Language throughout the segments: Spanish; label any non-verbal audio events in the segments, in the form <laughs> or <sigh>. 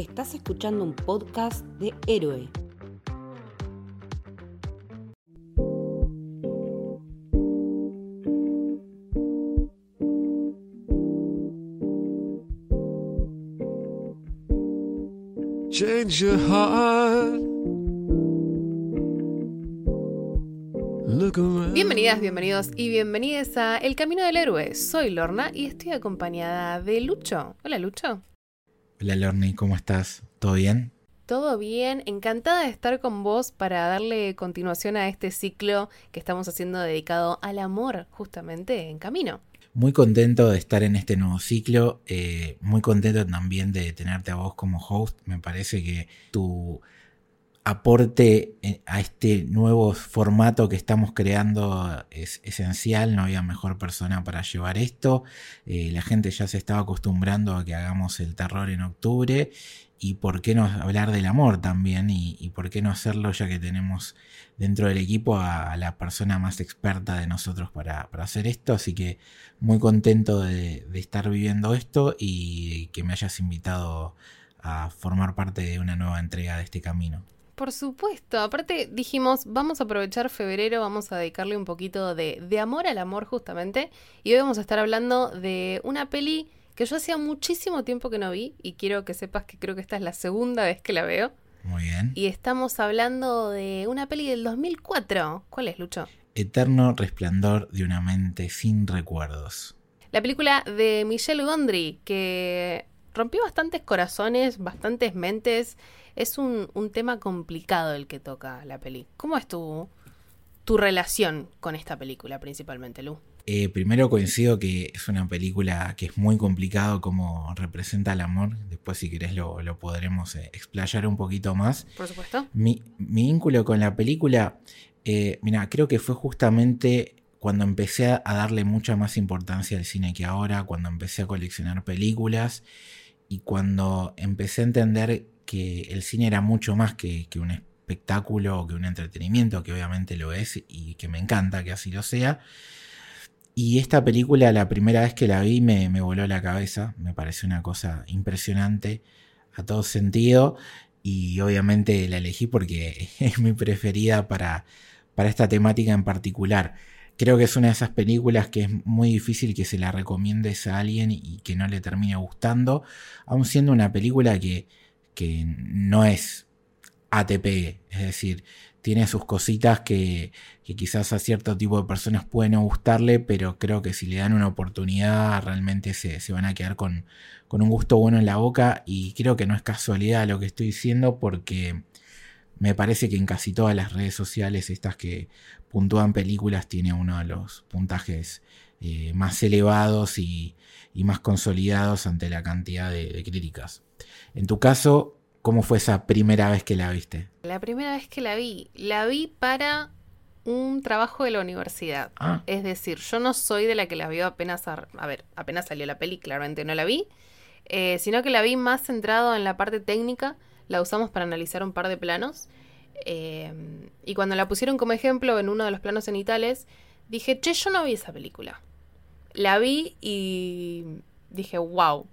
Estás escuchando un podcast de Héroe. Change your heart. Bienvenidas, bienvenidos y bienvenidas a El Camino del Héroe. Soy Lorna y estoy acompañada de Lucho. Hola Lucho. Hola Lorne, ¿cómo estás? ¿Todo bien? ¿Todo bien? Encantada de estar con vos para darle continuación a este ciclo que estamos haciendo dedicado al amor, justamente en camino. Muy contento de estar en este nuevo ciclo, eh, muy contento también de tenerte a vos como host. Me parece que tu aporte eh, a este nuevo formato que estamos creando es esencial, no había mejor persona para llevar esto. Eh, la gente ya se estaba acostumbrando a que hagamos el terror en octubre y por qué no hablar del amor también y, por qué no hacerlo ya que tenemos dentro del equipo a, la persona más experta de nosotros para, para hacer esto. Así que muy contento de estar viviendo esto y que me hayas invitado a formar parte de una nueva entrega de este camino. Por supuesto, aparte dijimos, vamos a aprovechar febrero, vamos a dedicarle un poquito de, de amor al amor justamente, y hoy vamos a estar hablando de una peli que yo hacía muchísimo tiempo que no vi, y quiero que sepas que creo que esta es la segunda vez que la veo, Muy bien. y estamos hablando de una peli del 2004. ¿Cuál es, Lucho? Eterno resplandor de una mente sin recuerdos. La película de Michelle Gondry, que rompió bastantes corazones, bastantes mentes. Es un, un tema complicado el que toca la peli. ¿Cómo es tu, tu relación con esta película principalmente, Lu? Eh, primero coincido que es una película que es muy complicado como representa el amor. Después si querés lo, lo podremos eh, explayar un poquito más. Por supuesto. Mi, mi vínculo con la película, eh, mira, creo que fue justamente cuando empecé a darle mucha más importancia al cine que ahora, cuando empecé a coleccionar películas y cuando empecé a entender que el cine era mucho más que, un espectáculo o que un entretenimiento, que obviamente lo es y que me encanta que así lo sea. Y esta película, la primera vez que la vi, me, me voló la cabeza. Me pareció una cosa impresionante a todo sentido. Y obviamente la elegí porque <laughs> es mi preferida para, para esta temática en particular. Creo que es una de esas películas que es muy difícil que se la recomiendes a alguien y que no le termine gustando, aun siendo una película que, que no es ATP, es decir, tiene sus cositas que, quizás a cierto tipo de personas pueden no gustarle, pero creo que si le dan una oportunidad realmente se, van a quedar con, un gusto bueno en la boca y creo que no es casualidad lo que estoy diciendo porque me parece que en casi todas las redes sociales estas que puntúan películas tiene uno de los puntajes eh, más elevados y, más consolidados ante la cantidad de críticas. En tu caso, ¿Cómo fue esa primera vez que la viste? La primera vez que la vi, la vi para un trabajo de la universidad. Ah. Es decir, yo no soy de la que la vio apenas, a, a ver, apenas salió la peli, claramente no la vi, eh, sino que la vi más centrado en la parte técnica, la usamos para analizar un par de planos. Eh, y cuando la pusieron como ejemplo en uno de los planos cenitales, dije, che, yo no vi esa película. La vi y dije, wow,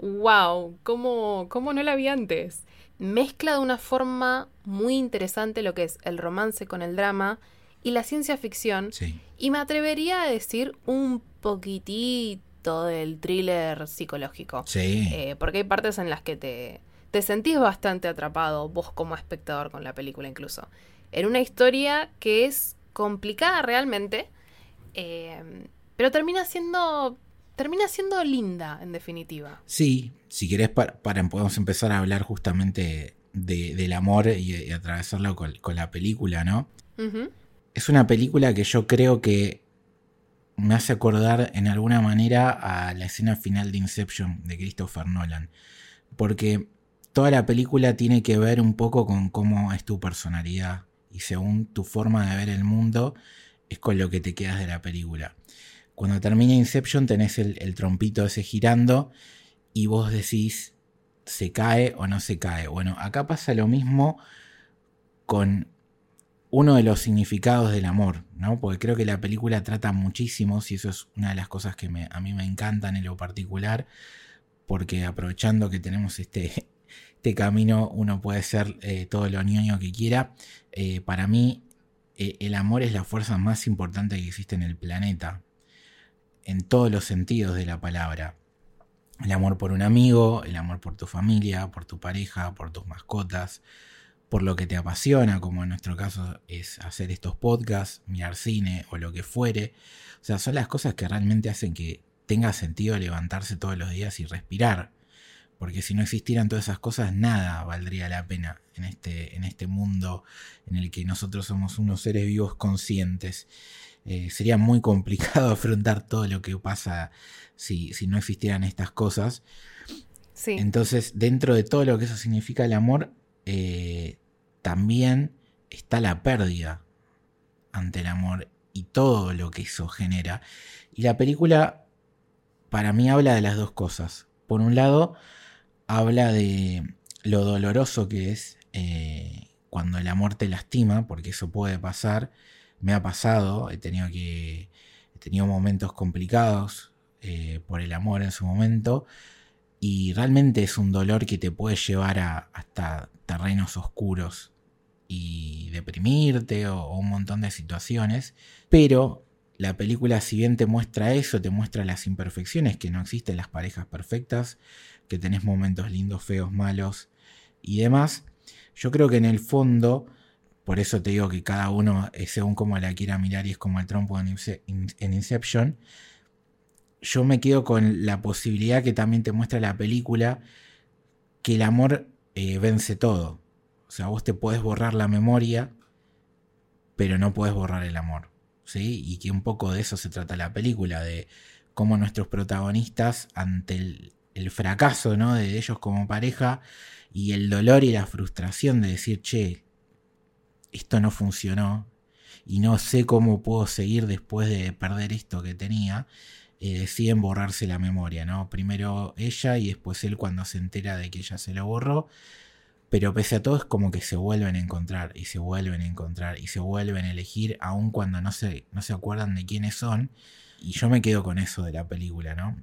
wow, ¿cómo, ¿cómo no la vi antes? Mezcla de una forma muy interesante lo que es el romance con el drama y la ciencia ficción. Sí. Y me atrevería a decir un poquitito del thriller psicológico. Sí. Eh, porque hay partes en las que te, te sentís bastante atrapado, vos como espectador con la película incluso. En una historia que es complicada realmente, eh, pero termina siendo termina siendo linda, en definitiva. Sí, si querés, para, para podemos empezar a hablar justamente de, del amor y, y atravesarlo con, con, la película, ¿no? Uh -huh. Es una película que yo creo que me hace acordar en alguna manera a la escena final de Inception de Christopher Nolan. Porque toda la película tiene que ver un poco con cómo es tu personalidad y según tu forma de ver el mundo es con lo que te quedas de la película cuando termina Inception tenés el, trompito ese girando y vos decís, ¿se cae o no se cae? Bueno, acá pasa lo mismo con uno de los significados del amor, ¿no? Porque creo que la película trata muchísimo, y eso es una de las cosas que a mí me encantan en lo particular, porque aprovechando que tenemos este, este camino uno puede ser eh, todo lo ñoño que quiera. Eh, para mí, eh, el amor es la fuerza más importante que existe en el planeta, en todos los sentidos de la palabra. El amor por un amigo, el amor por tu familia, por tu pareja, por tus mascotas, por lo que te apasiona, como en nuestro caso es hacer estos podcasts, mirar cine o lo que fuere. O sea, son las cosas que realmente hacen que tenga sentido levantarse todos los días y respirar. Porque si no existieran todas esas cosas, nada valdría la pena en este, en este mundo en el que nosotros somos unos seres vivos conscientes. Eh, sería muy complicado <laughs> afrontar todo lo que pasa si, si no existieran estas cosas. Sí. Entonces, dentro de todo lo que eso significa el amor, eh, también está la pérdida ante el amor y todo lo que eso genera. Y la película, para mí, habla de las dos cosas. Por un lado, habla de lo doloroso que es eh, cuando el amor te lastima, porque eso puede pasar. Me ha pasado, he tenido que. He tenido momentos complicados eh, por el amor en su momento. Y realmente es un dolor que te puede llevar a, hasta terrenos oscuros y deprimirte o, un montón de situaciones. Pero la película, si bien te muestra eso, te muestra las imperfecciones, que no existen las parejas perfectas, que tenés momentos lindos, feos, malos y demás. Yo creo que en el fondo, por eso te digo que cada uno, es según como la quiera mirar y es como el trompo en Inception, yo me quedo con la posibilidad que también te muestra la película, que el amor eh, vence todo. O sea, vos te podés borrar la memoria, pero no podés borrar el amor. ¿sí? Y que un poco de eso se trata la película, de cómo nuestros protagonistas, ante el, el fracaso ¿no? de ellos como pareja y el dolor y la frustración de decir, che, esto no funcionó y no sé cómo puedo seguir después de perder esto que tenía, eh, deciden borrarse la memoria, ¿no? Primero ella y después él cuando se entera de que ella se lo borró. Pero pese a todo es como que se vuelven a encontrar y se vuelven a encontrar y se vuelven a elegir aun cuando no se, no se acuerdan de quiénes son. Y yo me quedo con eso de la película, ¿no?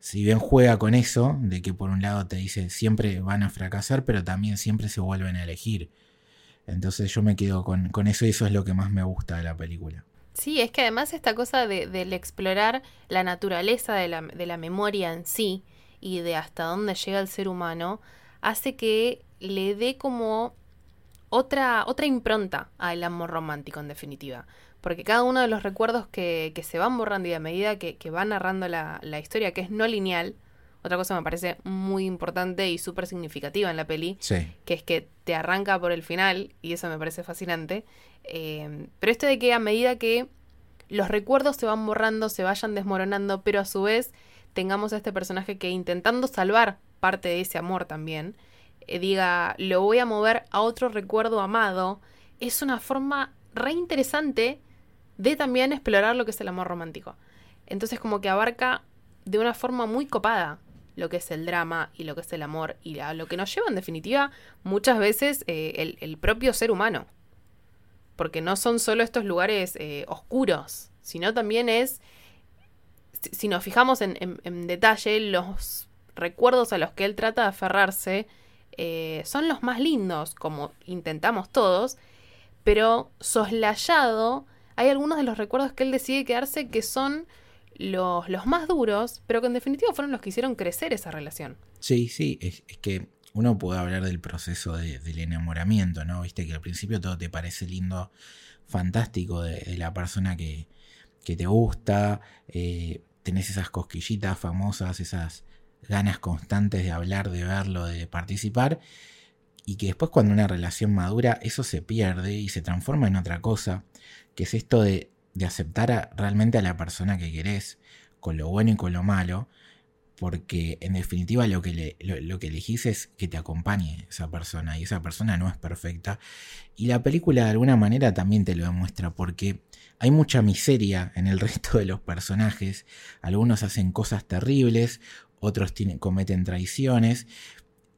Si bien juega con eso, de que por un lado te dice siempre van a fracasar, pero también siempre se vuelven a elegir. Entonces yo me quedo con, con eso y eso es lo que más me gusta de la película. Sí, es que además esta cosa de, del explorar la naturaleza de la, de la memoria en sí y de hasta dónde llega el ser humano hace que le dé como otra, otra impronta al amor romántico en definitiva. Porque cada uno de los recuerdos que, que se van borrando y a medida que, que va narrando la, la historia, que es no lineal, otra cosa me parece muy importante y súper significativa en la peli, Sí, que es que te arranca por el final, y eso me parece fascinante. Eh, pero esto de que a medida que los recuerdos se van borrando, se vayan desmoronando, pero a su vez tengamos a este personaje que intentando salvar parte de ese amor también, eh, diga, lo voy a mover a otro recuerdo amado, es una forma re interesante de también explorar lo que es el amor romántico. Entonces como que abarca de una forma muy copada lo que es el drama y lo que es el amor y lo que nos lleva en definitiva muchas veces eh, el, propio ser humano. Porque no son solo estos lugares eh, oscuros, sino también es, si, nos fijamos en detalle, los recuerdos a los que él trata de aferrarse eh, son los más lindos, como intentamos todos, pero soslayado hay algunos de los recuerdos que él decide quedarse que son los, los más duros, pero que en definitiva fueron los que hicieron crecer esa relación. sí, sí, es, es que uno puede hablar del proceso de- del enamoramiento, ¿no? Viste que al principio todo te parece lindo, fantástico de, la persona que, que te gusta, eh, tenés esas cosquillitas famosas, esas ganas constantes de hablar, de verlo, de participar, y que después cuando una relación madura eso se pierde y se transforma en otra cosa, que es esto de, de aceptar realmente a la persona que querés, con lo bueno y con lo malo, porque en definitiva lo que, le- lo, que elegís es que te acompañe esa persona y esa persona no es perfecta. Y la película de alguna manera también te lo demuestra porque hay mucha miseria en el <laughs> resto de los personajes. Algunos hacen cosas terribles, otros cometen traiciones.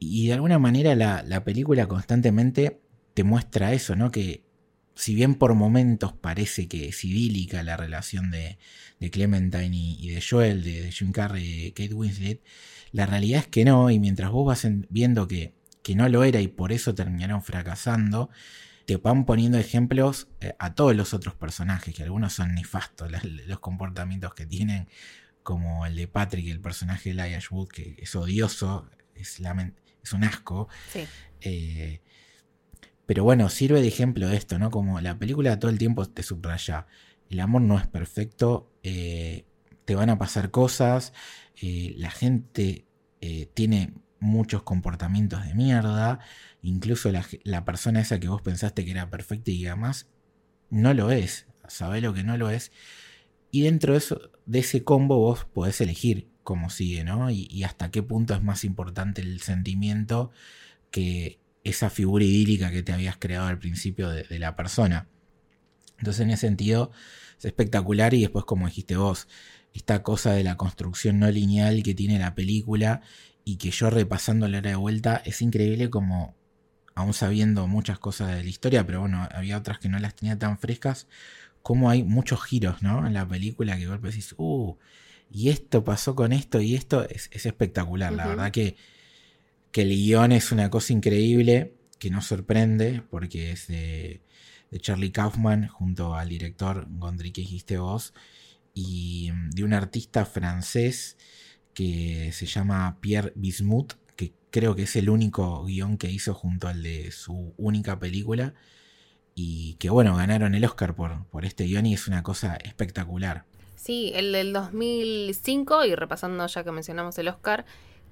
Y de alguna manera la, la película constantemente te muestra eso, ¿no? Que si bien por momentos parece que es idílica la relación de, de Clementine y, y de Joel, de, de Jim Carrey y de Kate Winslet, la realidad es que no, y mientras vos vas en- viendo que que no lo era y por eso terminaron fracasando, te van poniendo ejemplos eh, a todos los otros personajes, que algunos son nefastos, <laughs> los, los comportamientos que tienen, como el de Patrick, el personaje de Elijah Wood, que es odioso, es, es un asco. Sí. Eh, pero bueno, sirve de ejemplo esto, ¿no? Como la película todo el tiempo te subraya. El amor no es perfecto, eh, te van a pasar cosas, eh, la gente tiene muchos comportamientos de mierda, incluso la, persona esa que vos pensaste que era perfecta y además no lo es, sabe lo que no lo es. Y dentro de, eso, de ese combo vos podés elegir cómo sigue, ¿no? Y, hasta qué punto es más importante el sentimiento que esa figura idílica que te habías creado al principio de, la persona. Entonces, en ese sentido, es espectacular y después, como dijiste vos, esta cosa de la construcción no lineal que tiene la película y que yo repasando la hora de vuelta es increíble como, aún sabiendo muchas cosas de la historia, pero bueno, había otras que no las tenía tan frescas, como hay muchos giros, ¿no? En la película que golpe decís, uh, y esto pasó con esto y esto es, espectacular. La verdad que, que, el guion es una cosa increíble, que nos sorprende, porque es de, Charlie Kaufman junto al director Gondry que dijiste vos, y de un artista francés que se llama Pierre Bismuth, que creo que es el único guion que hizo junto al de su única película y que bueno, ganaron el Oscar por, por este guion y es una cosa espectacular. Sí, el del 2005, y repasando ya que mencionamos el Oscar,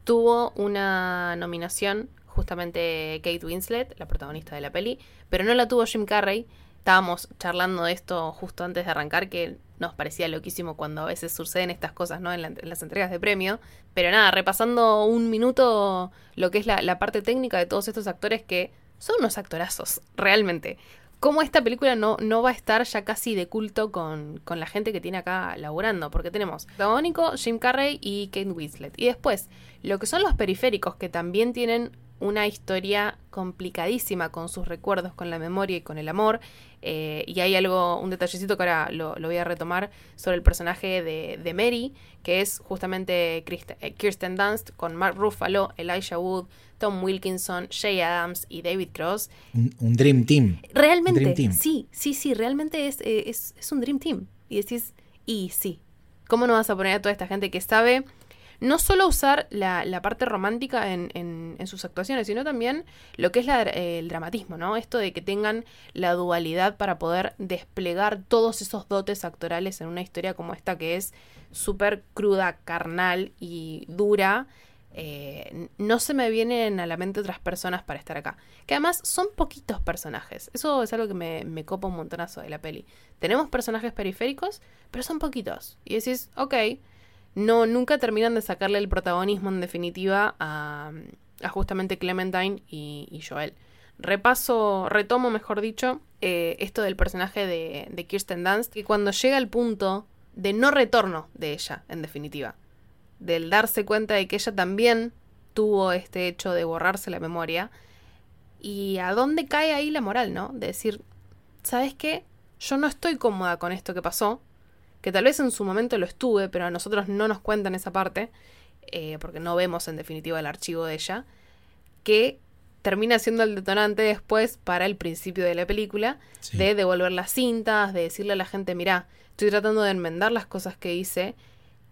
tuvo una nominación justamente Kate Winslet, la protagonista de la peli, pero no la tuvo Jim Carrey. Estábamos charlando de esto justo antes de arrancar, que nos parecía loquísimo cuando a veces suceden estas cosas, ¿no? En, las entregas de premio. Pero nada, repasando un minuto lo que es la, la parte técnica de todos estos actores que son unos actorazos, realmente cómo esta película no, no va a estar ya casi de culto con, la gente que tiene acá laburando, porque tenemos protagónico Jim Carrey y Kate Winslet. Y después, lo que son los periféricos, que también tienen una historia complicadísima con sus recuerdos, con la memoria y con el amor. Eh, y hay algo, un detallecito que ahora lo, voy a retomar sobre el personaje de, de Mary, que es justamente eh, Kirsten Dunst con Mark Ruffalo, Elijah Wood, Tom Wilkinson, Jay Adams y David Cross. Un, Dream Team. Realmente, sí, sí, sí, realmente es, eh, es, es un Dream Team. Y decís, y sí, ¿cómo no vas a poner a toda esta gente que sabe no solo usar la, parte romántica en, en, sus actuaciones, sino también lo que es el dramatismo, ¿no? Esto de que tengan la dualidad para poder desplegar todos esos dotes actorales en una historia como esta que es súper cruda, carnal y dura. Eh, no se me vienen a la mente otras personas para estar acá. Que además son poquitos personajes. Eso es algo que me, me copa un montonazo de la peli. Tenemos personajes periféricos, pero son poquitos. Y decís, ok, no, nunca terminan de sacarle el protagonismo en definitiva a, justamente Clementine y, Joel. Repaso, retomo, mejor dicho, eh, esto del personaje de, de Kirsten Dunst, que cuando llega al punto de no retorno de ella, en definitiva, del darse cuenta de que ella también tuvo este hecho de borrarse la memoria, y a dónde cae ahí la moral, ¿no? De decir, ¿sabes qué? Yo no estoy cómoda con esto que pasó, que tal vez en su momento lo estuve, pero a nosotros no nos cuentan esa parte, eh, porque no vemos en definitiva el archivo de ella, que termina siendo el detonante después para el principio de la película, de devolver las cintas, de decirle a la gente, mira, estoy tratando de enmendar las cosas que hice,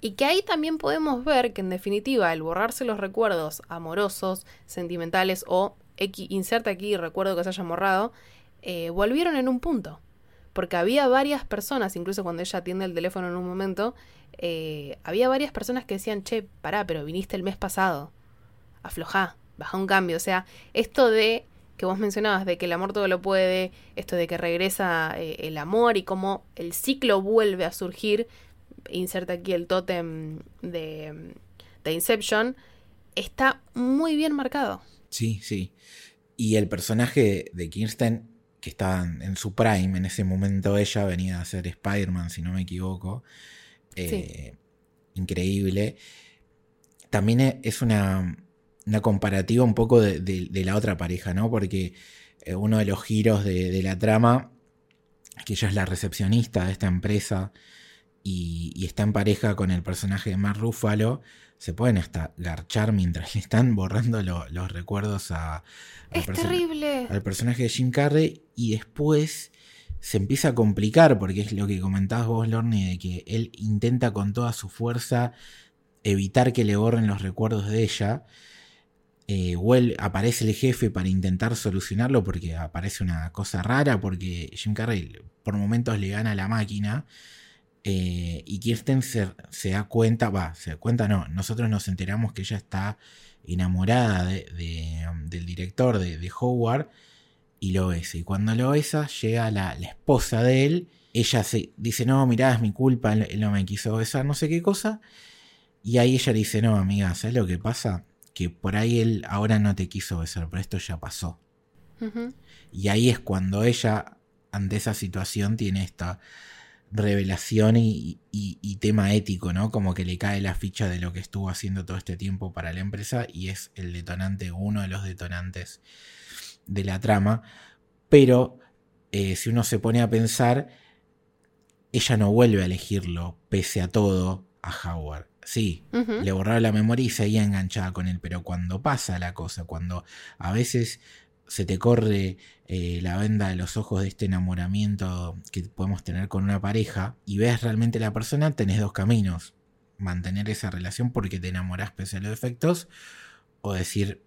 y que ahí también podemos ver que en definitiva el borrarse los recuerdos amorosos, sentimentales o inserta aquí recuerdo que se haya borrado, eh, volvieron en un punto porque había varias personas, incluso cuando ella atiende el teléfono en un momento, eh, había varias personas que decían, che, pará, pero viniste el mes pasado, aflojá, baja un cambio. O sea, esto de que vos mencionabas, de que el amor todo lo puede, esto de que regresa eh, el amor y cómo el ciclo vuelve a surgir, inserta aquí el tótem de, de Inception, está muy bien marcado. Sí, sí. Y el personaje de Kirsten que estaba en su prime, en ese momento ella venía a ser Spider-Man, si no me equivoco. Eh, increíble. También e, es una, comparativa un poco de, la otra pareja, ¿no? Porque eh, uno de los giros de, la trama, que ella es la recepcionista de esta empresa y, y está en pareja con el personaje de Mark Ruffalo, se pueden hasta garchar mientras <laughs> le están borrando lo- los recuerdos a, al Es perso- terrible. al personaje de Jim Carrey y después se empieza a complicar porque es lo que comentabas vos, Lorne, de que él intenta con toda su fuerza evitar que le borren los recuerdos de ella. Eh, vuel- aparece el jefe para intentar solucionarlo porque aparece una cosa rara porque Jim Carrey por momentos le gana a la máquina eh, y Kirsten se, se da cuenta, va, se da cuenta no, nosotros nos enteramos que ella está enamorada de- de, um, del director de, de Howard y lo besa. Y cuando lo besa, llega la, la esposa de él. Ella se dice, no, mirá, es mi culpa, él, no me quiso besar, no sé qué cosa. Y ahí ella dice, no, amiga, ¿sabes lo que pasa? Que por ahí él ahora no te quiso besar, pero esto ya pasó. Y ahí es cuando ella, ante esa situación, tiene esta revelación y, y- y tema ético, ¿no? Como que le cae la ficha de lo que estuvo haciendo todo este tiempo para la empresa y es el detonante, uno de los detonantes de la trama. Pero eh, si uno se pone a pensar, ella no vuelve a elegirlo, pese a todo, a Howard. Sí, le borraron la memoria y seguía enganchada con él. Pero cuando pasa la cosa, cuando a veces se te corre eh, la venda de los ojos de este enamoramiento que podemos tener con una pareja y ves realmente la persona, tenés dos caminos. Mantener esa relación porque te enamorás pese a los defectos o decir,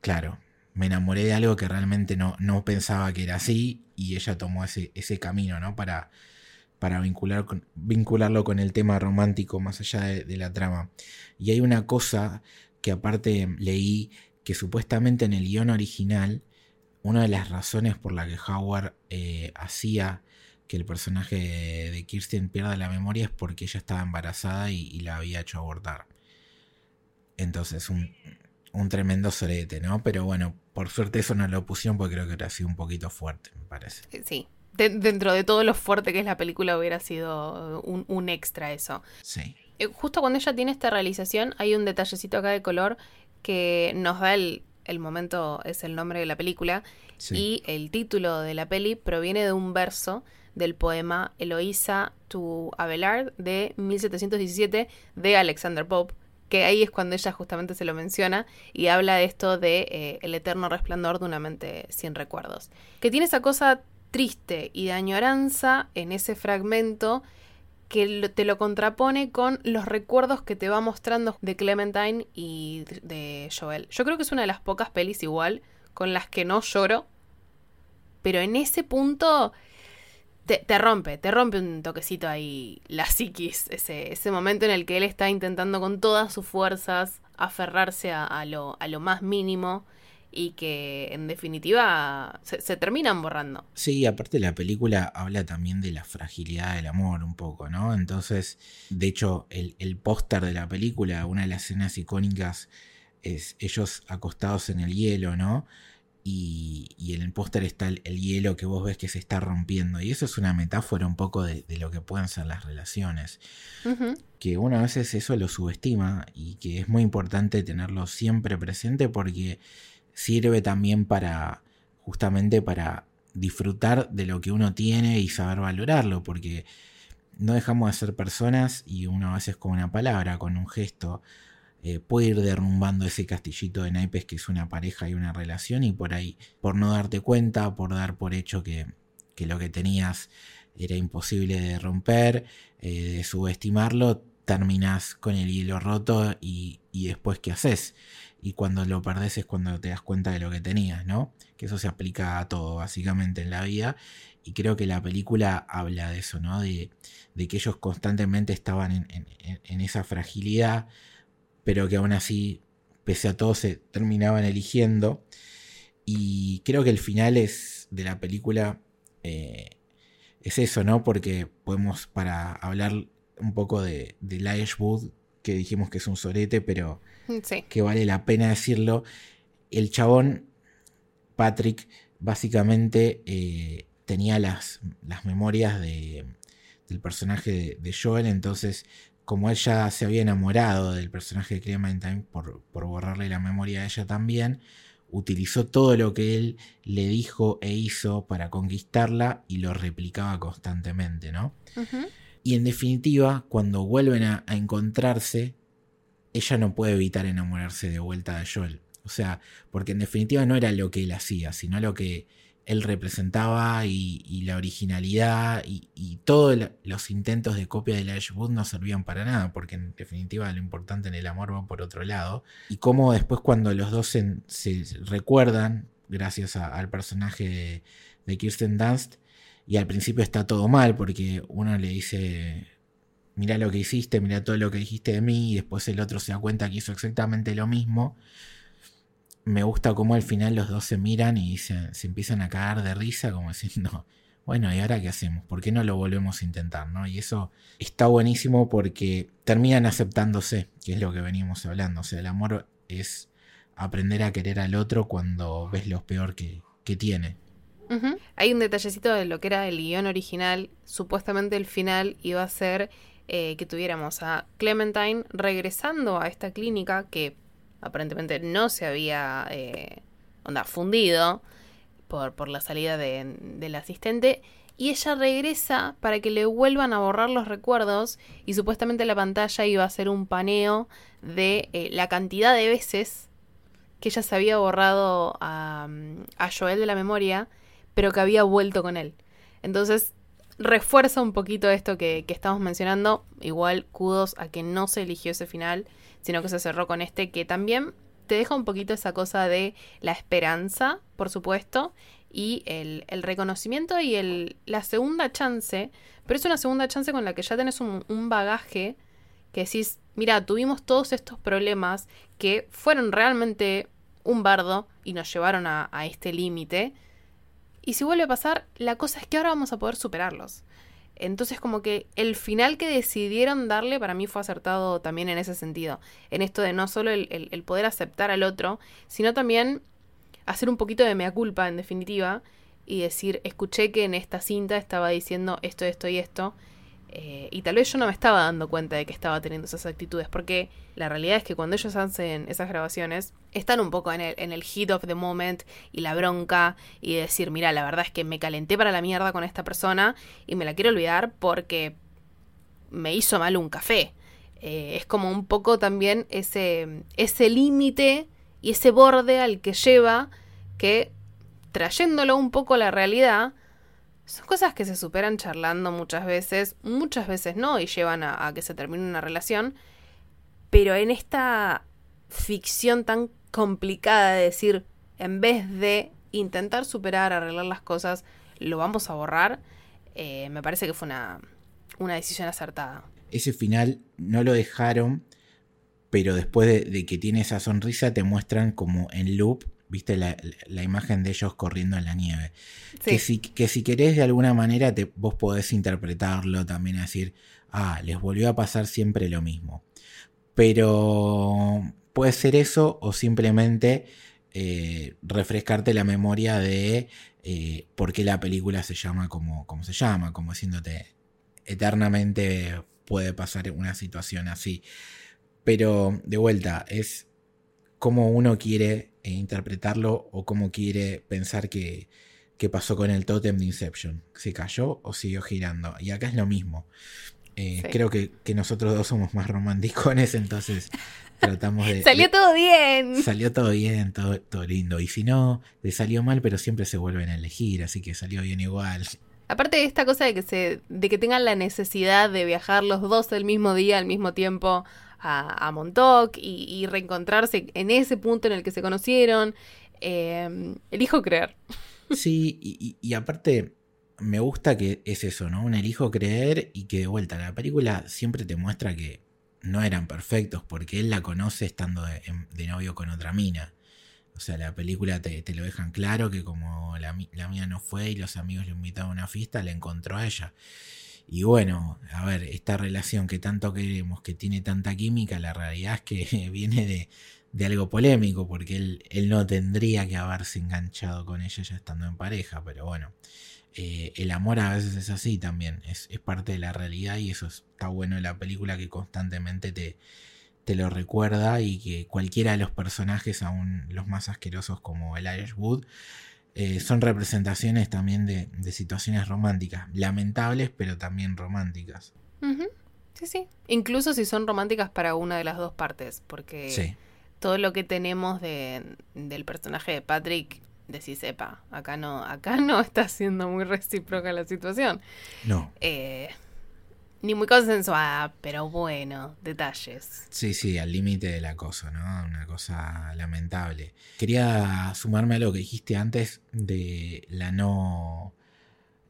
claro, me enamoré de algo que realmente no, no pensaba que era así y ella tomó ese, ese camino, ¿no? Para, para vincular vincularlo con el tema romántico más allá de la trama. Y hay una cosa que aparte leí que supuestamente en el guion original, una de las razones por la que Howard eh, hacía que el personaje de, de Kirsten pierda la memoria es porque ella estaba embarazada y, y la había hecho abortar. Entonces, un, un tremendo sorete, ¿no? Pero bueno, por suerte eso no lo pusieron porque creo que hubiera sido un poquito fuerte, me parece. Eh, Sí. De- dentro de todo lo fuerte que es la película hubiera sido un, un extra eso. Sí. Eh, Justo cuando ella tiene esta realización hay un detallecito acá de color que nos da el, el momento, es el nombre de la película, sí. y el título de la peli proviene de un verso del poema Eloísa to Abelard de 1717 de Alexander Pope, que ahí es cuando ella justamente se lo menciona y habla de esto de eh, el eterno resplandor de una mente sin recuerdos. Que tiene esa cosa triste y de añoranza en ese fragmento que te lo contrapone con los recuerdos que te va mostrando de Clementine y de Joel. Yo creo que es una de las pocas pelis igual con las que no lloro, pero en ese punto te, te rompe, te rompe un toquecito ahí la psiquis, ese, ese momento en el que él está intentando con todas sus fuerzas aferrarse a lo, a lo más mínimo y que en definitiva se, se terminan borrando. Sí, aparte la película habla también de la fragilidad del amor un poco, ¿no? Entonces, de hecho, el, el póster de la película, una de las escenas icónicas es ellos acostados en el hielo, ¿no? Y, y en el póster está el, el hielo que vos ves que se está rompiendo. Y eso es una metáfora un poco de, de lo que pueden ser las relaciones. Que uno a veces eso lo subestima y que es muy importante tenerlo siempre presente porque sirve también para justamente para disfrutar de lo que uno tiene y saber valorarlo, porque no dejamos de ser personas y uno a veces con una palabra, con un gesto, eh, puede ir derrumbando ese castillito de naipes que es una pareja y una relación y por ahí, por no darte cuenta, por dar por hecho que, que lo que tenías era imposible de romper, eh, de subestimarlo, terminas con el hilo roto y, y después ¿qué haces? Y cuando lo perdés es cuando te das cuenta de lo que tenías, ¿no? Que eso se aplica a todo, básicamente, en la vida. Y creo que la película habla de eso, ¿no? De, de que ellos constantemente estaban en, en- esa fragilidad, pero que aún así, pese a todo, se terminaban eligiendo. Y creo que el final es de la película eh, es eso, ¿no? Porque podemos, para hablar un poco de, de Wood, que dijimos que es un sorete, pero Sí. que vale la pena decirlo. El chabón, Patrick, básicamente eh, tenía las, las memorias de, del personaje de, de Joel, entonces como él ya se había enamorado del personaje de Clementine por, por borrarle la memoria a ella también, utilizó todo lo que él le dijo e hizo para conquistarla y lo replicaba constantemente, ¿no? Ujú. Y en definitiva, cuando vuelven a, encontrarse, ella no puede evitar enamorarse de vuelta de Joel. O sea, porque en definitiva no era lo que él hacía, sino lo que él representaba y, la originalidad y, todos los intentos de copia de la Wood no servían para nada, porque en definitiva lo importante en el amor va por otro lado. Y cómo después cuando los dos se, recuerdan, gracias al personaje de, Kirsten Dunst, y al principio está todo mal, porque uno le dice, mira lo que hiciste, mira todo lo que dijiste de mí, y después el otro se da cuenta que hizo exactamente lo mismo me gusta cómo al final los dos se miran y se, se, empiezan a cagar de risa, como diciendo, <laughs> bueno, ¿y ahora qué hacemos? ¿Por qué no lo volvemos a intentar? ¿no? Y eso está buenísimo porque terminan aceptándose, que es lo que venimos hablando. O sea, el amor es aprender a querer al otro cuando ves lo peor que, que tiene. Hay un detallecito de lo que era el guion original. Supuestamente el final iba a ser eh, que tuviéramos a Clementine regresando a esta clínica que aparentemente no se había eh, onda, fundido por, por la salida de, del asistente. Y ella regresa para que le vuelvan a borrar los recuerdos y supuestamente la pantalla iba a ser un paneo de eh, la cantidad de veces que ella se había borrado a, a Joel de la memoria, pero que había vuelto con él. Entonces refuerza un poquito esto que, que, estamos mencionando. Igual, kudos a que no se eligió ese final sino que se cerró con este que también te deja un poquito esa cosa de la esperanza, por supuesto, y el, reconocimiento y el, la segunda chance, pero es una segunda chance con la que ya tenés un, bagaje que decís, mira, tuvimos todos estos problemas que fueron realmente un bardo y nos llevaron a, a este límite. Y si vuelve a pasar, la cosa es que ahora vamos a poder superarlos. Entonces como que el final que decidieron darle para mí fue acertado también en ese sentido. En esto de no solo el, poder aceptar al otro, sino también hacer un poquito de mea culpa en definitiva y decir, escuché que en esta cinta estaba diciendo esto, esto y esto. Eh, y tal vez yo no me estaba dando cuenta de que estaba teniendo esas actitudes, porque la realidad es que cuando ellos hacen esas grabaciones, están un poco en el, en el heat of the moment y la bronca y decir, mira, la verdad es que me calenté para la mierda con esta persona y me la quiero olvidar porque me hizo mal un café. Eh, es como un poco también ese, ese límite y ese borde al que lleva que trayéndolo un poco a la realidad, son cosas que se superan charlando muchas veces, muchas veces no, y llevan a, que se termine una relación. Pero en esta ficción tan complicada de decir, en vez de intentar superar, arreglar las cosas, lo vamos a borrar, eh, me parece que fue una, una decisión acertada. Ese final no lo dejaron, pero después de, de, que tiene esa sonrisa te muestran como en loop viste la, imagen de ellos corriendo en la nieve. Que, si, que si querés de alguna manera te, vos podés interpretarlo también, decir, ah, les volvió a pasar siempre lo mismo. Pero puede ser eso o simplemente eh, refrescarte la memoria de eh, por qué la película se llama como, como se llama, como diciéndote, eternamente puede pasar una situación así. Pero de vuelta, es como uno quiere e interpretarlo o cómo quiere pensar que, pasó con el tótem de Inception. ¿Se cayó o siguió girando? Y acá es lo mismo. Eh, creo que, nosotros dos somos más romanticones, entonces <laughs> tratamos de... salió todo bien. Salió todo bien, todo, todo lindo. Y si no, le salió mal, pero siempre se vuelven a elegir, así que salió bien igual. Aparte de esta cosa de que se, de que tengan la necesidad de viajar los dos el mismo día, al mismo tiempo a, Montauk y, reencontrarse en ese punto en el que se conocieron. Eh, elijo creer. Sí, y, aparte me gusta que es eso, ¿no? Un elijo creer y que de vuelta la película siempre te muestra que no eran perfectos porque él la conoce estando de, novio con otra mina. O sea, la película te, lo dejan claro que como la, la, mía no fue y los amigos le invitaron a una fiesta, la encontró a ella. Y bueno, a ver, esta relación que tanto queremos, que tiene tanta química, la realidad es que <laughs> viene de, de algo polémico, porque él, él, no tendría que haberse enganchado con ella ya estando en pareja, pero bueno, eh, el amor a veces es así también, es, es, parte de la realidad y eso está bueno en la película que constantemente te, te lo recuerda y que cualquiera de los personajes, aún los más asquerosos como el Irish Wood, eh, son representaciones también de, situaciones románticas, lamentables pero también románticas. Sí, sí. Incluso si son románticas para una de las dos partes, porque Sí. todo lo que tenemos de, del personaje de Patrick, decís, sepa, acá no, acá no <laughs> está siendo muy recíproca la situación. No. Eh, ni muy consensuada, pero bueno, detalles. Sí, sí, al límite de la cosa, ¿no? Una cosa lamentable. Quería sumarme a lo que dijiste antes de la no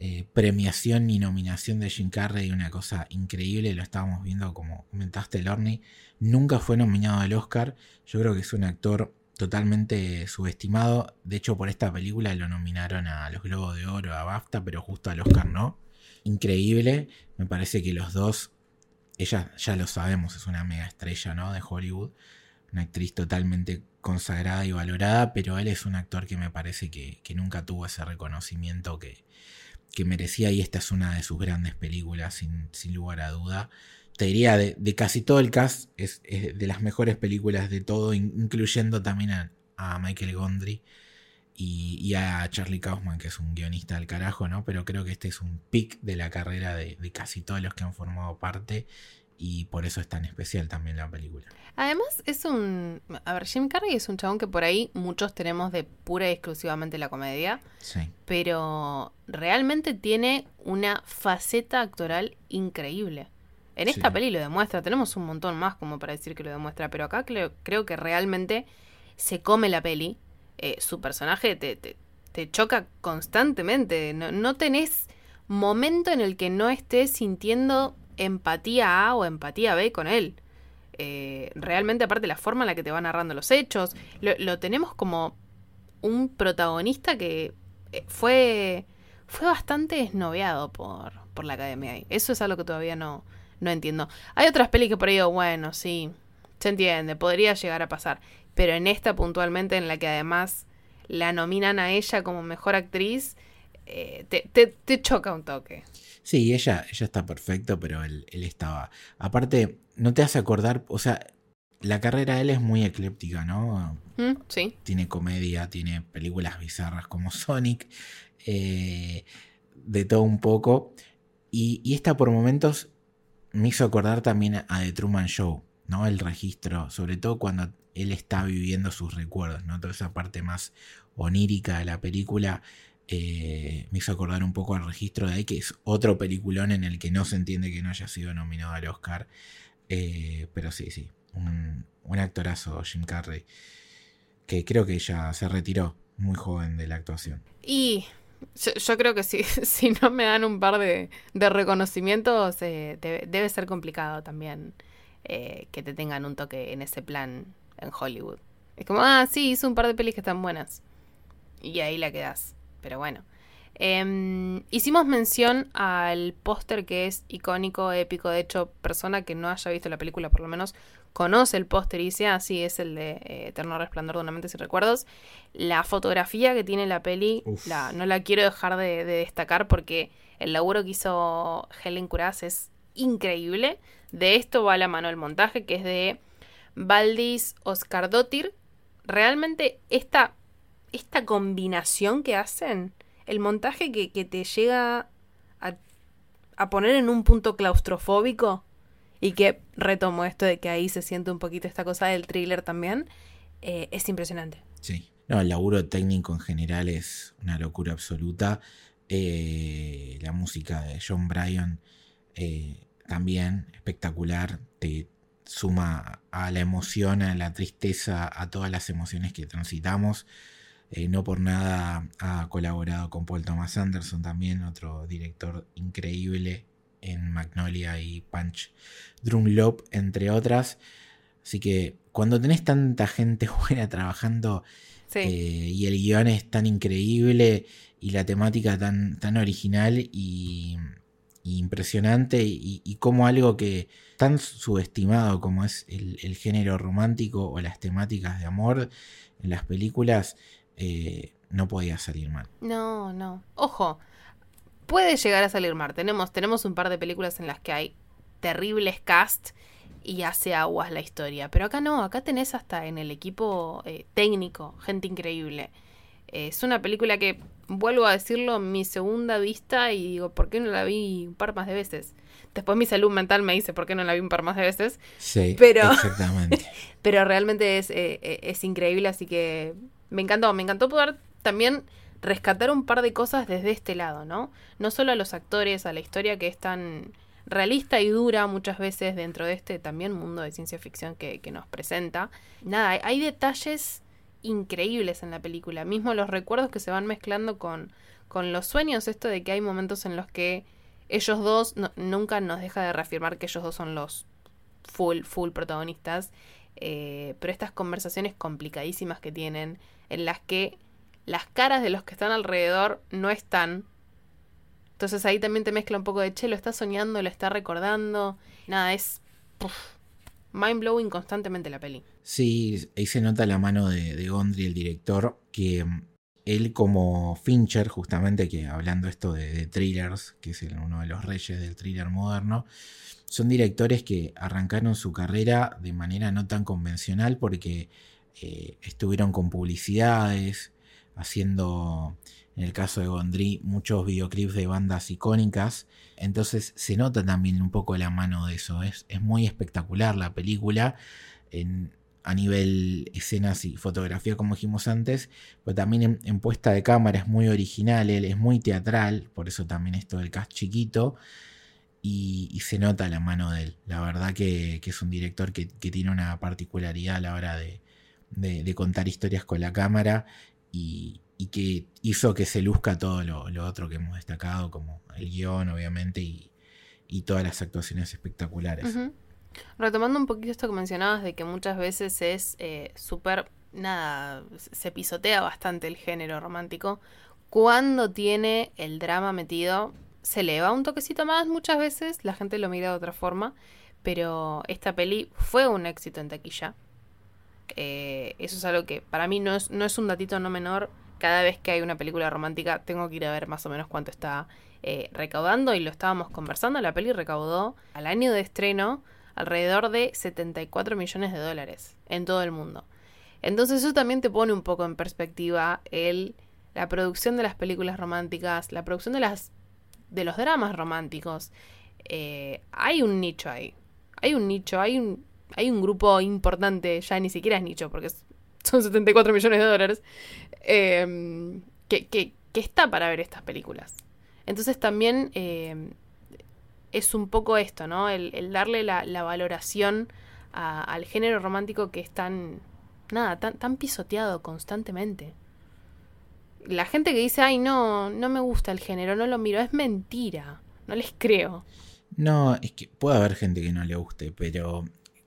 eh, premiación ni nominación de Jim Carrey, una cosa increíble, lo estábamos viendo como comentaste, Lorne. Nunca fue nominado al Oscar. Yo creo que es un actor totalmente subestimado. De hecho, por esta película lo nominaron a los Globos de Oro, a BAFTA, pero justo al Oscar no. Increíble. Me parece que los dos ella ya lo sabemos, es una mega estrella, ¿no? De Hollywood, una actriz totalmente consagrada y valorada, pero él es un actor que me parece que, que nunca tuvo ese reconocimiento que, que, merecía y esta es una de sus grandes películas, sin, sin lugar a duda. Te diría, de, de casi todo el cast, es, de las mejores películas de todo, incluyendo también a, a Michael Gondry. Y, y, a Charlie Kaufman, que es un guionista del carajo, ¿no? Pero creo que este es un pic de la carrera de, de, casi todos los que han formado parte y por eso es tan especial también la película. Además, es un. A ver, Jim Carrey es un chabón que por ahí muchos tenemos de pura y exclusivamente la comedia. Sí. Pero realmente tiene una faceta actoral increíble. En esta sí. peli lo demuestra, tenemos un montón más como para decir que lo demuestra, pero acá creo, creo que realmente se come la peli eh, su personaje te, te, choca constantemente. No, no, tenés momento en el que no estés sintiendo empatía A o empatía B con él. Eh, realmente, aparte, la forma en la que te va narrando los hechos, lo, lo tenemos como un protagonista que eh, fue, fue bastante esnoveado por, por la academia. Eso es algo que todavía no, no entiendo. Hay otras pelis que por ahí digo, bueno, sí, se entiende, podría llegar a pasar pero en esta puntualmente en la que además la nominan a ella como mejor actriz, eh, te, te, te, choca un toque. Sí, ella, ella está perfecto, pero él, él, estaba... Aparte, no te hace acordar, o sea, la carrera de él es muy ecléptica, ¿no? Mm, sí. Tiene comedia, tiene películas bizarras como <laughs> Sonic, eh, de todo un poco. Y, y esta por momentos me hizo acordar también a The Truman Show, ¿no? El registro, sobre todo cuando él está viviendo sus recuerdos, ¿no? Toda esa parte más onírica de la película eh, me hizo acordar un poco al registro de ahí, que es otro peliculón en el que no se entiende que no haya sido nominado al Oscar. Eh, pero sí, sí, un, actorazo, Jim Carrey, que creo que ya se retiró muy joven de la actuación. Y yo, creo que si, <laughs> si no me dan un par de, reconocimientos, eh, debe, ser complicado también que te tengan un toque en ese plan en Hollywood. Es como, ah, sí, hizo un par de pelis que están buenas. Y ahí la quedas. Pero bueno. Eh, hicimos mención al póster que es icónico, épico. De hecho, persona que no haya visto la película, por lo menos, conoce el póster y dice, ah, sí, es el de eh, Eterno Resplandor de una mente sin recuerdos. La fotografía que tiene la peli, la, no la quiero dejar de, de, destacar porque el laburo que hizo Helen Curaz es increíble. De esto va la mano el montaje, que es de Valdis Oscardotir. Realmente esta, esta combinación que hacen, el montaje que, que te llega a, a, poner en un punto claustrofóbico y que retomo esto de que ahí se siente un poquito esta cosa del thriller también, eh, es impresionante. Sí, no, el laburo técnico en general es una locura absoluta. Eh, la música de John Bryan eh, también espectacular, te, suma a la emoción, a la tristeza, a todas las emociones que transitamos. Eh, no por nada ha colaborado con Paul Thomas Anderson también, otro director increíble en Magnolia y Punch Drumlop, entre otras. Así que cuando tenés tanta gente <laughs> buena trabajando sí. eh, y el guion es tan increíble y la temática tan, tan original y, y impresionante y, y, como algo que tan subestimado como es el, género romántico o las temáticas de amor en las películas eh, no podía salir mal. No, no. Ojo, puede llegar a salir mal. Tenemos, tenemos un par de películas en las que hay terribles cast y hace aguas la historia. Pero acá no, acá tenés hasta en el equipo eh, técnico, gente increíble. Eh, es una película que, vuelvo a decirlo, mi segunda vista y digo, ¿por qué no la vi un par más de veces? Después mi salud mental me dice por qué no la vi un par más de veces. Sí, Pero- exactamente. <laughs> Pero realmente es, eh, eh, es increíble, así que me encantó. Me encantó poder también rescatar un par de cosas desde este lado, ¿no? No solo a los actores, a la historia que es tan realista y dura muchas veces dentro de este también mundo de ciencia ficción que, que nos presenta. Nada, hay, hay detalles increíbles en la película. Mismo los recuerdos que se van mezclando con, con los sueños, esto de que hay momentos en los que ellos dos nunca nos deja de reafirmar que ellos dos son los full, full protagonistas. eh, pero estas conversaciones complicadísimas que tienen, en las que las caras de los que están alrededor no están. Entonces ahí también te mezcla un poco de che, lo está soñando, lo está recordando. Nada, es mind blowing constantemente la peli. Sí, ahí se nota la mano de, de Gondry, el director, que él como Fincher, justamente que hablando esto de, thrillers, que es uno de los reyes del thriller moderno, son directores que arrancaron su carrera de manera no tan convencional porque eh, estuvieron con publicidades, haciendo, en el caso de Gondry, muchos videoclips de bandas icónicas. Entonces se nota también un poco la mano de eso. Es, es muy espectacular la película. En, a nivel escenas y fotografía, como dijimos antes, pero también en, puesta de cámara es muy original, él es muy teatral, por eso también esto del cast chiquito, y, se nota la mano de él. La verdad que, es un director que, tiene una particularidad a la hora de, contar historias con la cámara y, que hizo que se luzca todo lo, otro que hemos destacado, como el guion, obviamente, y, todas las actuaciones espectaculares. Retomando un poquito esto que mencionabas de que muchas veces es eh, súper, nada, se pisotea bastante el género romántico. Cuando tiene el drama metido, se le va un toquecito más muchas veces, la gente lo mira de otra forma, pero esta peli fue un éxito en taquilla. Eh, eso es algo que para mí no es, no es un datito no menor. Cada vez que hay una película romántica tengo que ir a ver más o menos cuánto está eh, recaudando y lo estábamos conversando. La peli recaudó al año de estreno alrededor de 74 millones de dólares en todo el mundo. Entonces eso también te pone un poco en perspectiva el, la producción de las películas románticas, la producción de, las, de los dramas románticos. Eh, hay un nicho ahí. Hay un nicho, hay un, hay un grupo importante, ya ni siquiera es nicho, porque son 74 millones de dólares, eh, que, que, que está para ver estas películas. Entonces también eh, es un poco esto, ¿no? El, darle la, valoración al género romántico que es tan, nada, tan, tan pisoteado constantemente. La gente que dice, ay, no, no me gusta el género, no lo miro, es mentira. No les creo. No, es que puede haber gente que no le guste, pero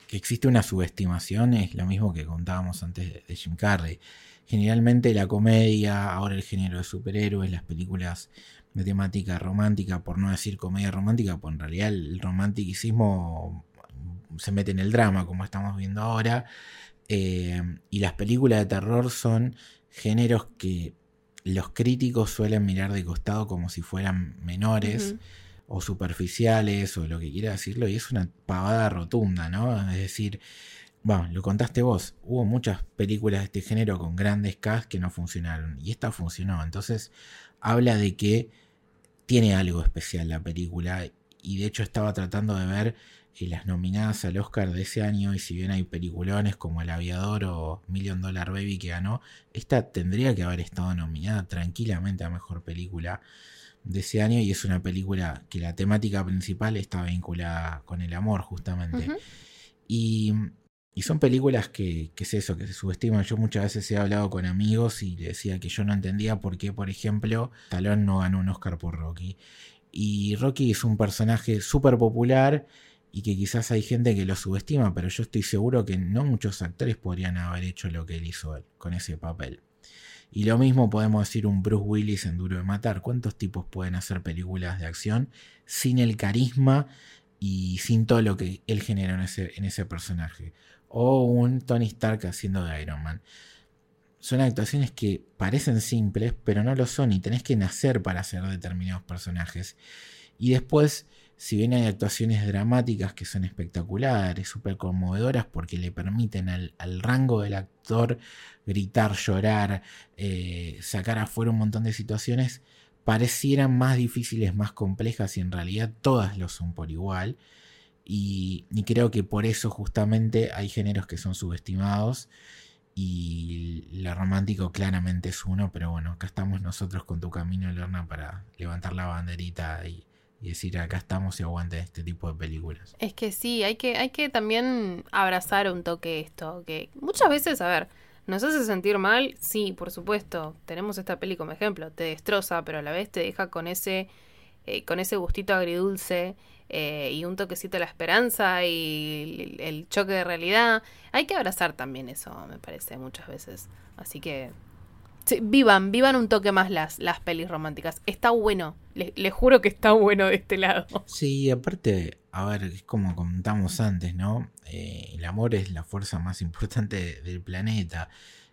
que existe una subestimación es lo mismo que contábamos antes de Jim Carrey. Generalmente la comedia, ahora el género de superhéroes, las películas de temática romántica, por no decir comedia romántica, pues en realidad el romanticismo se mete en el drama, como estamos viendo ahora. eh, y las películas de terror son géneros que los críticos suelen mirar de costado como si fueran menores o superficiales o lo que quiera decirlo, y es una pavada rotunda, ¿no? Es decir, bueno, lo contaste vos, hubo muchas películas de este género con grandes cast que no funcionaron, y esta funcionó, entonces habla de que tiene algo especial la película, y de hecho estaba tratando de ver eh, las nominadas al Oscar de ese año, y si bien hay peliculones como El Aviador o Million Dollar Baby que ganó, esta tendría que haber estado nominada tranquilamente a Mejor Película de ese año y es una película que la temática principal está vinculada con el amor justamente. Y, y son películas que, que es eso, que se subestiman. Yo muchas veces he hablado con amigos y le decía que yo no entendía por qué, por ejemplo, Stallone no ganó un Oscar por Rocky. Y Rocky es un personaje súper popular y que quizás hay gente que lo subestima, pero yo estoy seguro que no muchos actores podrían haber hecho lo que él hizo él, con ese papel. Y lo mismo podemos decir un Bruce Willis en Duro de Matar. ¿Cuántos tipos pueden hacer películas de acción sin el carisma y sin todo lo que él generó en ese, en ese personaje? O un Tony Stark haciendo de Iron Man. Son actuaciones que parecen simples, pero no lo son y tenés que nacer para hacer determinados personajes. Y después, si bien hay actuaciones dramáticas que son espectaculares, súper conmovedoras, porque le permiten al, al rango del actor gritar, llorar, eh, sacar afuera un montón de situaciones, parecieran más difíciles, más complejas y en realidad todas lo son por igual. Y, creo que por eso justamente hay géneros que son subestimados y lo romántico claramente es uno, pero bueno, acá estamos nosotros con tu camino, Lorna, para levantar la banderita y, y decir acá estamos y aguante este tipo de películas. Es que sí, hay que, hay que también abrazar un toque esto, que muchas veces, a ver, nos hace sentir mal, sí, por supuesto, tenemos esta peli como ejemplo, te destroza, pero a la vez te deja con ese, eh, con ese gustito agridulce eh, y un toquecito de la esperanza y el, choque de realidad. Hay que abrazar también eso, me parece, muchas veces. Así que Sí, vivan, vivan un toque más las, las pelis románticas. Está bueno. Les juro que está bueno de este lado. Sí, aparte, a ver, es como comentamos antes, ¿no? Eh, el amor es la fuerza más importante del planeta.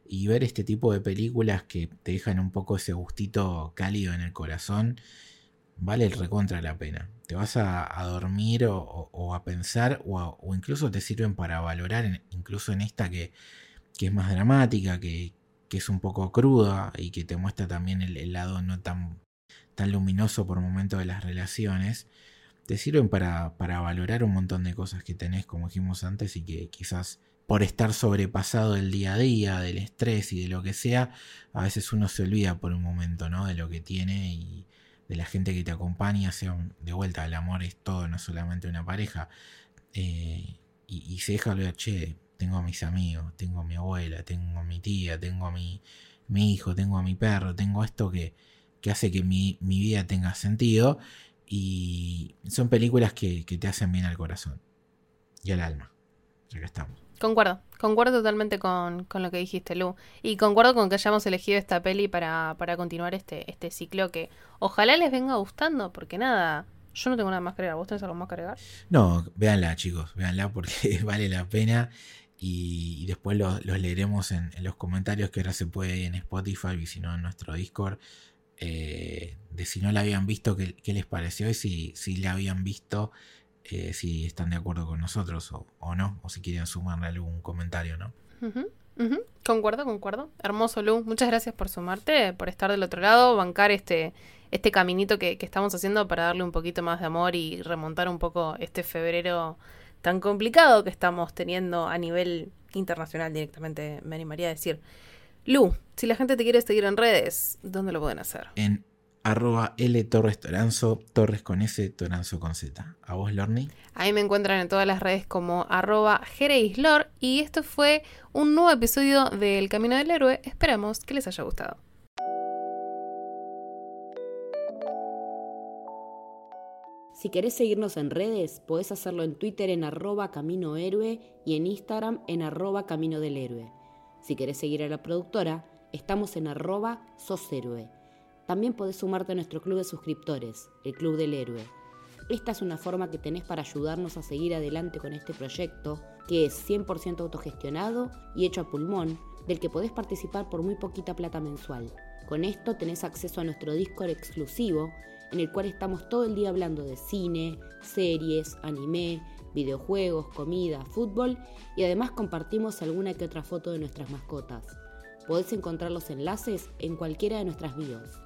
Y ver este tipo de películas que te dejan un poco ese gustito cálido en el corazón, vale el recontra la pena. Te vas a, a dormir o, a pensar o, incluso te sirven para valorar, incluso en esta que, que es más dramática, que, que es un poco cruda y que te muestra también el, lado no tan, tan luminoso por momentos de las relaciones, te sirven para, para valorar un montón de cosas que tenés, como dijimos antes, y que quizás por estar sobrepasado del día a día, del estrés y de lo que sea, a veces uno se olvida por un momento, ¿no? De lo que tiene y de la gente que te acompaña, sea de vuelta, el amor es todo, no solamente una pareja. Eh, y, y se deja olvidar, che, tengo a mis amigos, tengo a mi abuela, tengo a mi tía, tengo a mi, mi hijo, tengo a mi perro, tengo esto que, que hace que mi, mi vida tenga sentido. Y son películas que, que te hacen bien al corazón y al alma. Ya que estamos. Concuerdo, concuerdo totalmente con, con lo que dijiste, Lu. Y concuerdo con que hayamos elegido esta peli para, para continuar este, este ciclo que ojalá les venga gustando, porque nada, yo no tengo nada más que agregar. ¿Vos tenés algo más que agregar? No, véanla, chicos, véanla porque <laughs> vale la pena. Y, y después lo- los leeremos en, los comentarios que ahora se puede en Spotify y si no en nuestro Discord. eh, de si no la habían visto, qué, qué les pareció y si, si la habían visto, eh, si están de acuerdo con nosotros o, o no, o si quieren sumarle algún comentario, ¿no? Concuerdo, concuerdo. Hermoso, Lu. Muchas gracias por sumarte, por estar del otro lado, bancar este, este caminito que, que estamos haciendo para darle un poquito más de amor y remontar un poco este febrero tan complicado que estamos teniendo a nivel internacional directamente, me animaría a decir. Lu, si la gente te quiere seguir en redes, ¿dónde lo pueden hacer? En arroba L Torres Toranzo, Torres con S, Toranzo con Z. ¿A vos, Lorni? Ahí me encuentran en todas las redes como arroba Jereislor y esto fue un nuevo episodio del Camino del Héroe. Esperamos que les haya gustado. Si querés seguirnos en redes, podés hacerlo en Twitter en arroba Camino Héroe y en Instagram en arroba Camino del Héroe. Si querés seguir a la productora, estamos en arroba Sos Héroe. También podés sumarte a nuestro club de suscriptores, el Club del Héroe. Esta es una forma que tenés para ayudarnos a seguir adelante con este proyecto, que es 100% autogestionado y hecho a pulmón, del que podés participar por muy poquita plata mensual. Con esto tenés acceso a nuestro Discord exclusivo, en el cual estamos todo el día hablando de cine, series, anime, videojuegos, comida, fútbol y además compartimos alguna que otra foto de nuestras mascotas. Podés encontrar los enlaces en cualquiera de nuestras bios.